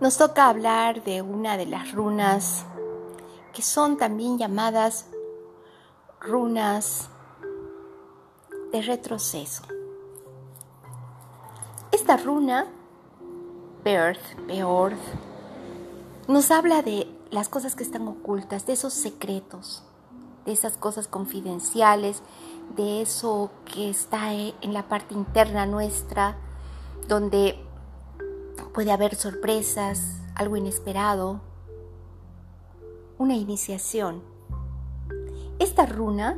nos toca hablar de una de las runas que son también llamadas runas de retroceso. Esta runa, Birth, Beorth, nos habla de las cosas que están ocultas, de esos secretos, de esas cosas confidenciales, de eso que está en la parte interna nuestra, donde puede haber sorpresas, algo inesperado, una iniciación. Esta runa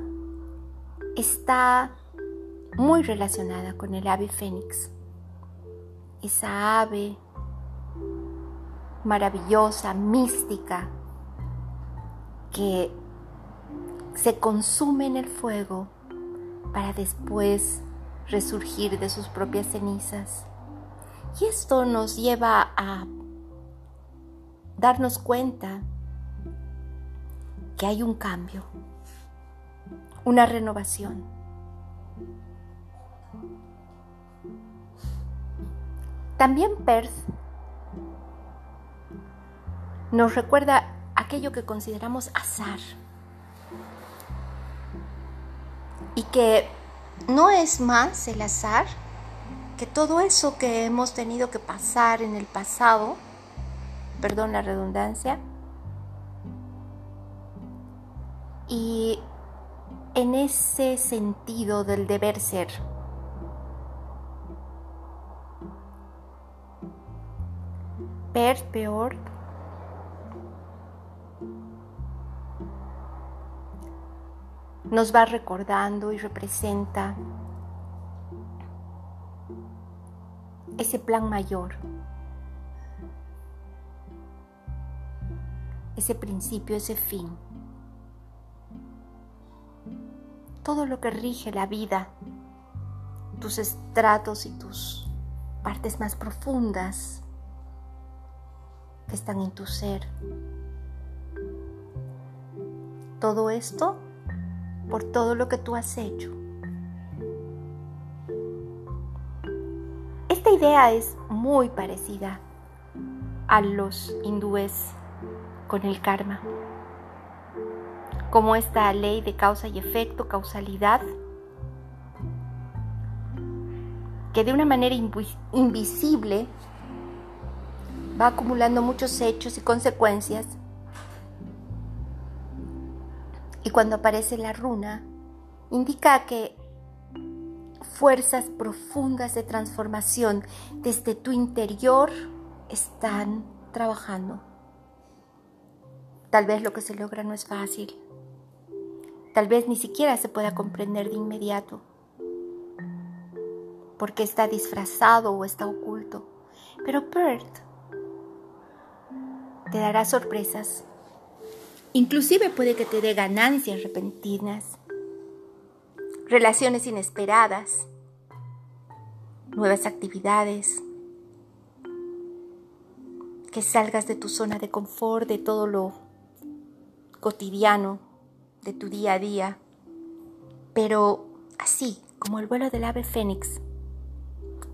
está muy relacionada con el ave fénix, esa ave maravillosa, mística, que se consume en el fuego para después resurgir de sus propias cenizas. Y esto nos lleva a darnos cuenta que hay un cambio, una renovación. También Perth nos recuerda aquello que consideramos azar y que no es más el azar que todo eso que hemos tenido que pasar en el pasado, perdón la redundancia, y en ese sentido del deber ser. Ver peor nos va recordando y representa ese plan mayor, ese principio, ese fin. Todo lo que rige la vida, tus estratos y tus partes más profundas que están en tu ser. Todo esto por todo lo que tú has hecho. Esta idea es muy parecida a los hindúes con el karma, como esta ley de causa y efecto, causalidad, que de una manera invisible va acumulando muchos hechos y consecuencias. Y cuando aparece la runa, indica que fuerzas profundas de transformación desde tu interior están trabajando. Tal vez lo que se logra no es fácil. Tal vez ni siquiera se pueda comprender de inmediato. Porque está disfrazado o está oculto. Pero Perth te dará sorpresas Inclusive puede que te dé ganancias repentinas, relaciones inesperadas, nuevas actividades, que salgas de tu zona de confort, de todo lo cotidiano, de tu día a día, pero así como el vuelo del ave fénix,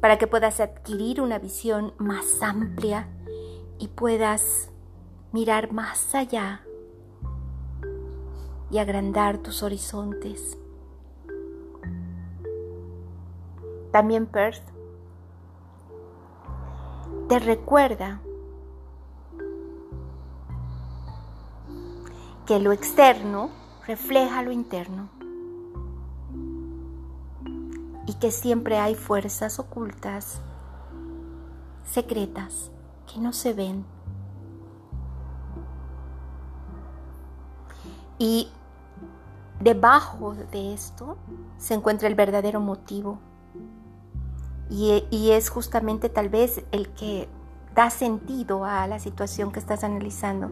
para que puedas adquirir una visión más amplia y puedas mirar más allá y agrandar tus horizontes. También Perth te recuerda que lo externo refleja lo interno y que siempre hay fuerzas ocultas, secretas, que no se ven Y debajo de esto se encuentra el verdadero motivo. Y, es justamente tal vez el que da sentido a la situación que estás analizando.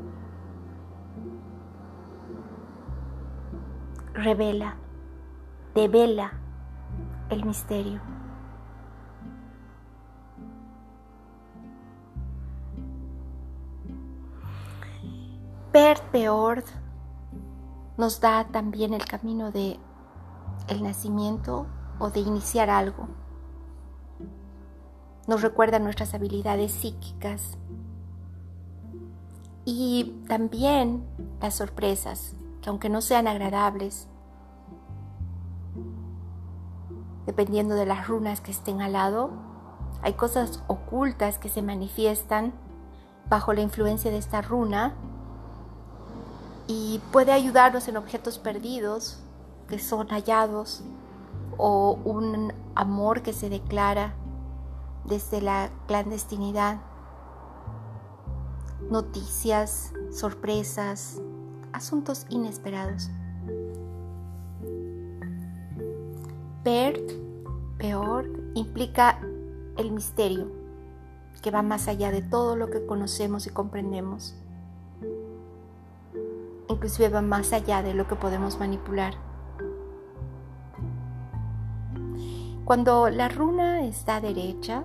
Revela, devela el misterio. Per peor nos da también el camino de el nacimiento o de iniciar algo. Nos recuerda nuestras habilidades psíquicas. Y también las sorpresas, que aunque no sean agradables, dependiendo de las runas que estén al lado, hay cosas ocultas que se manifiestan bajo la influencia de esta runa y puede ayudarnos en objetos perdidos que son hallados o un amor que se declara desde la clandestinidad, noticias, sorpresas, asuntos inesperados. Per, peor, implica el misterio que va más allá de todo lo que conocemos y comprendemos. Inclusive va más allá de lo que podemos manipular. Cuando la runa está derecha,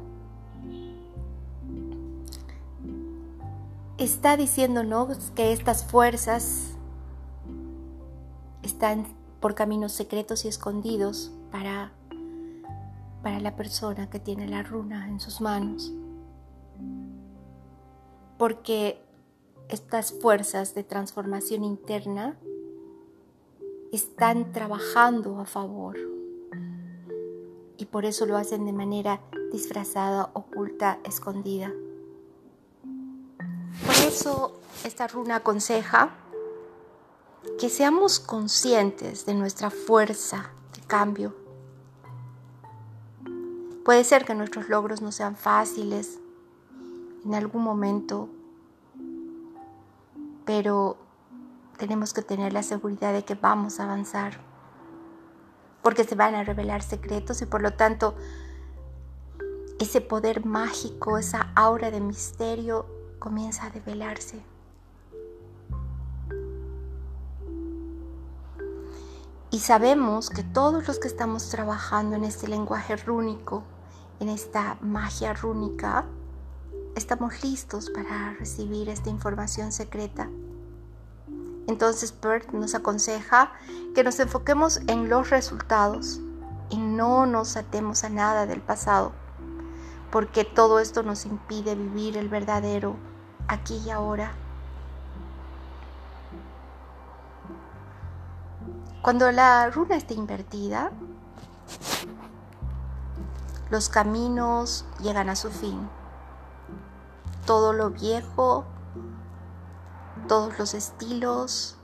está diciéndonos que estas fuerzas están por caminos secretos y escondidos para, para la persona que tiene la runa en sus manos. Porque estas fuerzas de transformación interna están trabajando a favor y por eso lo hacen de manera disfrazada, oculta, escondida. Por eso esta runa aconseja que seamos conscientes de nuestra fuerza de cambio. Puede ser que nuestros logros no sean fáciles en algún momento, pero tenemos que tener la seguridad de que vamos a avanzar porque se van a revelar secretos y por lo tanto ese poder mágico, esa aura de misterio comienza a develarse. Y sabemos que todos los que estamos trabajando en este lenguaje rúnico, en esta magia rúnica, estamos listos para recibir esta información secreta. Entonces Bert nos aconseja que nos enfoquemos en los resultados y no nos atemos a nada del pasado, porque todo esto nos impide vivir el verdadero aquí y ahora. Cuando la runa está invertida, los caminos llegan a su fin. Todo lo viejo todos los estilos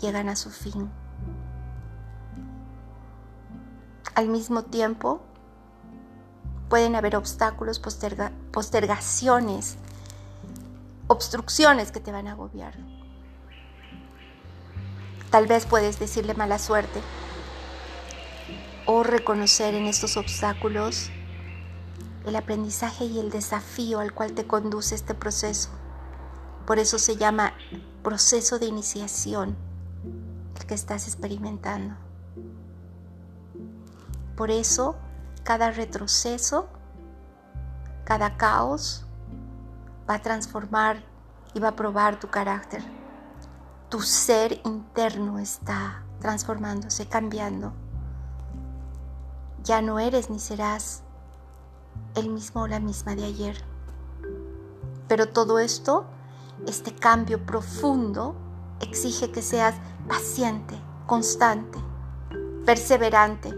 llegan a su fin. Al mismo tiempo, pueden haber obstáculos, postergaciones, obstrucciones que te van a agobiar. Tal vez puedes decirle mala suerte o reconocer en estos obstáculos el aprendizaje y el desafío al cual te conduce este proceso. Por eso se llama proceso de iniciación el que estás experimentando. Por eso cada retroceso, cada caos va a transformar y va a probar tu carácter. Tu ser interno está transformándose, cambiando. Ya no eres ni serás el mismo o la misma de ayer. Pero todo esto, este cambio profundo, exige que seas paciente, constante, perseverante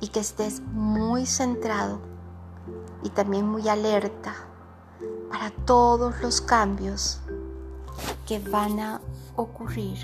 y que estés muy centrado y también muy alerta para todos los cambios que van a ocurrir.